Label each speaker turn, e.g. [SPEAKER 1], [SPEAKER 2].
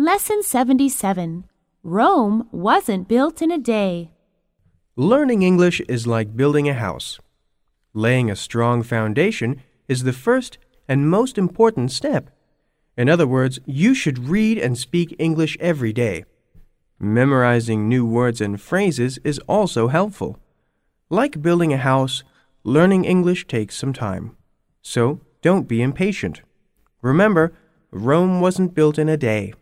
[SPEAKER 1] Lesson 77 Rome wasn't built in a day.
[SPEAKER 2] Learning English is like building a house. Laying a strong foundation is the first and most important step. In other words, you should read and speak English every day. Memorizing new words and phrases is also helpful. Like building a house, learning English takes some time. So don't be impatient. Remember, Rome wasn't built in a day.